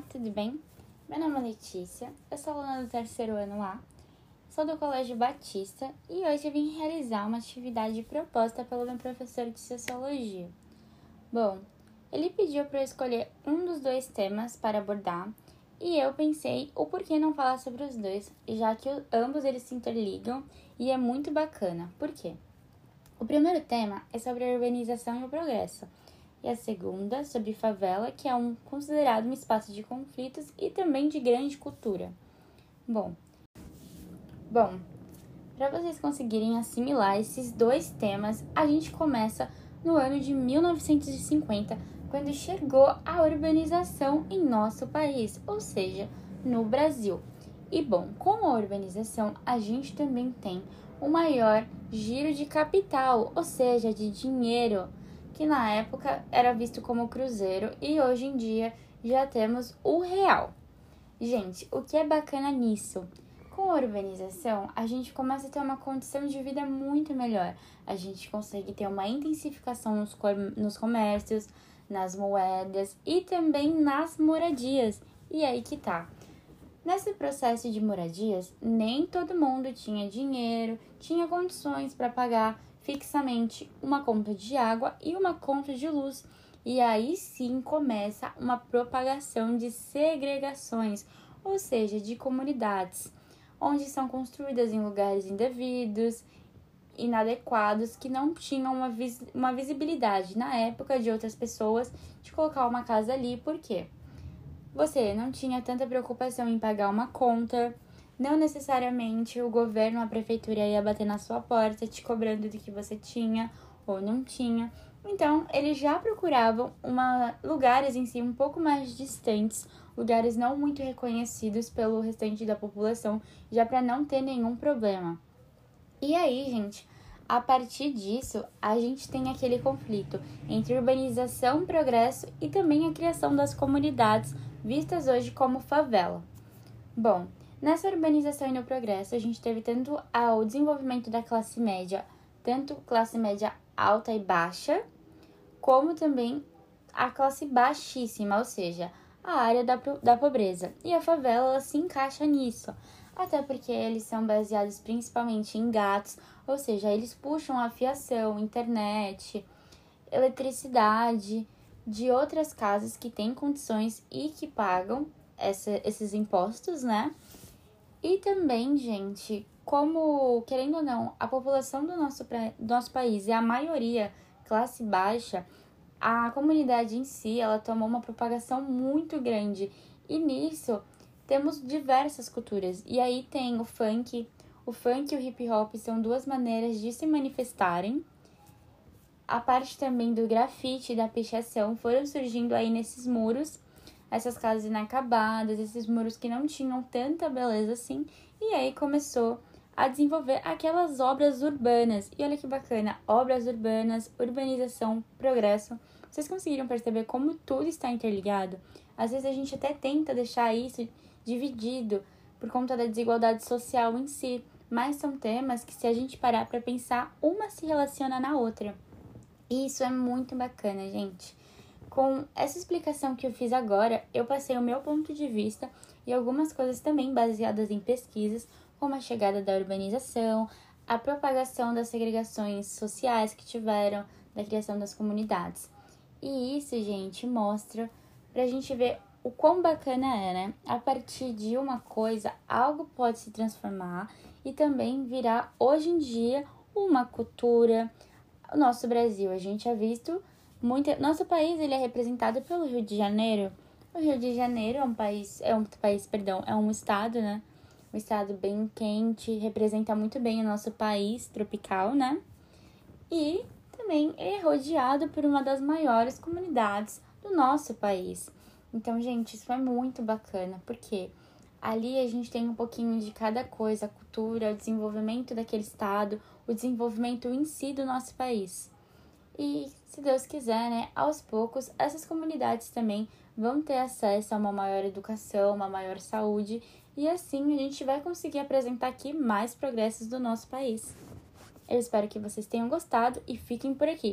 Olá, tudo bem? Meu nome é Letícia, eu sou aluna do terceiro ano A, sou do Colégio Batista e hoje eu vim realizar uma atividade proposta pelo meu professor de Sociologia. Bom, ele pediu para eu escolher um dos dois temas para abordar e eu pensei o porquê não falar sobre os dois, já que ambos eles se interligam e é muito bacana. Por quê? O primeiro tema é sobre a urbanização e o progresso e a segunda sobre favela, que é um considerado um espaço de conflitos e também de grande cultura. Bom, bom, para vocês conseguirem assimilar esses dois temas, a gente começa no ano de 1950, quando chegou a urbanização em nosso país, ou seja, no Brasil. E bom, com a urbanização, a gente também tem o maior giro de capital, ou seja, de dinheiro que na época era visto como cruzeiro e hoje em dia já temos o real. Gente, o que é bacana nisso? Com a urbanização, a gente começa a ter uma condição de vida muito melhor. A gente consegue ter uma intensificação nos, nos comércios, nas moedas e também nas moradias. E aí que tá. Nesse processo de moradias, nem todo mundo tinha dinheiro, tinha condições para pagar fixamente uma conta de água e uma conta de luz. E aí sim começa uma propagação de segregações, ou seja, de comunidades, onde são construídas em lugares indevidos, inadequados, que não tinham uma, vis uma visibilidade na época de outras pessoas de colocar uma casa ali, por quê? Você não tinha tanta preocupação em pagar uma conta, não necessariamente o governo, a prefeitura ia bater na sua porta te cobrando do que você tinha ou não tinha. Então, eles já procuravam uma, lugares em si um pouco mais distantes, lugares não muito reconhecidos pelo restante da população, já para não ter nenhum problema. E aí, gente, a partir disso, a gente tem aquele conflito entre urbanização, progresso e também a criação das comunidades vistas hoje como favela. Bom, Nessa urbanização e no progresso, a gente teve tanto o desenvolvimento da classe média, tanto classe média alta e baixa, como também a classe baixíssima, ou seja, a área da, da pobreza. E a favela ela se encaixa nisso, até porque eles são baseados principalmente em gatos, ou seja, eles puxam a fiação, internet, eletricidade de outras casas que têm condições e que pagam essa, esses impostos, né? E também, gente, como, querendo ou não, a população do nosso, do nosso país é a maioria classe baixa, a comunidade em si, ela tomou uma propagação muito grande. E nisso, temos diversas culturas. E aí tem o funk, o funk e o hip hop são duas maneiras de se manifestarem. A parte também do grafite e da pichação foram surgindo aí nesses muros essas casas inacabadas, esses muros que não tinham tanta beleza assim, e aí começou a desenvolver aquelas obras urbanas. E olha que bacana, obras urbanas, urbanização, progresso. Vocês conseguiram perceber como tudo está interligado? Às vezes a gente até tenta deixar isso dividido por conta da desigualdade social em si, mas são temas que se a gente parar para pensar, uma se relaciona na outra. E isso é muito bacana, gente. Com essa explicação que eu fiz agora, eu passei o meu ponto de vista e algumas coisas também baseadas em pesquisas, como a chegada da urbanização, a propagação das segregações sociais que tiveram, da criação das comunidades. E isso, gente, mostra pra gente ver o quão bacana é, né? A partir de uma coisa, algo pode se transformar e também virar hoje em dia uma cultura. O nosso Brasil, a gente ha visto Muita, nosso país ele é representado pelo Rio de Janeiro. O Rio de Janeiro é um país, é um país, perdão, é um estado, né? Um estado bem quente, representa muito bem o nosso país tropical, né? E também é rodeado por uma das maiores comunidades do nosso país. Então, gente, isso é muito bacana, porque ali a gente tem um pouquinho de cada coisa, a cultura, o desenvolvimento daquele estado, o desenvolvimento em si do nosso país. E, se Deus quiser, né, aos poucos, essas comunidades também vão ter acesso a uma maior educação, uma maior saúde, e assim a gente vai conseguir apresentar aqui mais progressos do nosso país. Eu espero que vocês tenham gostado e fiquem por aqui.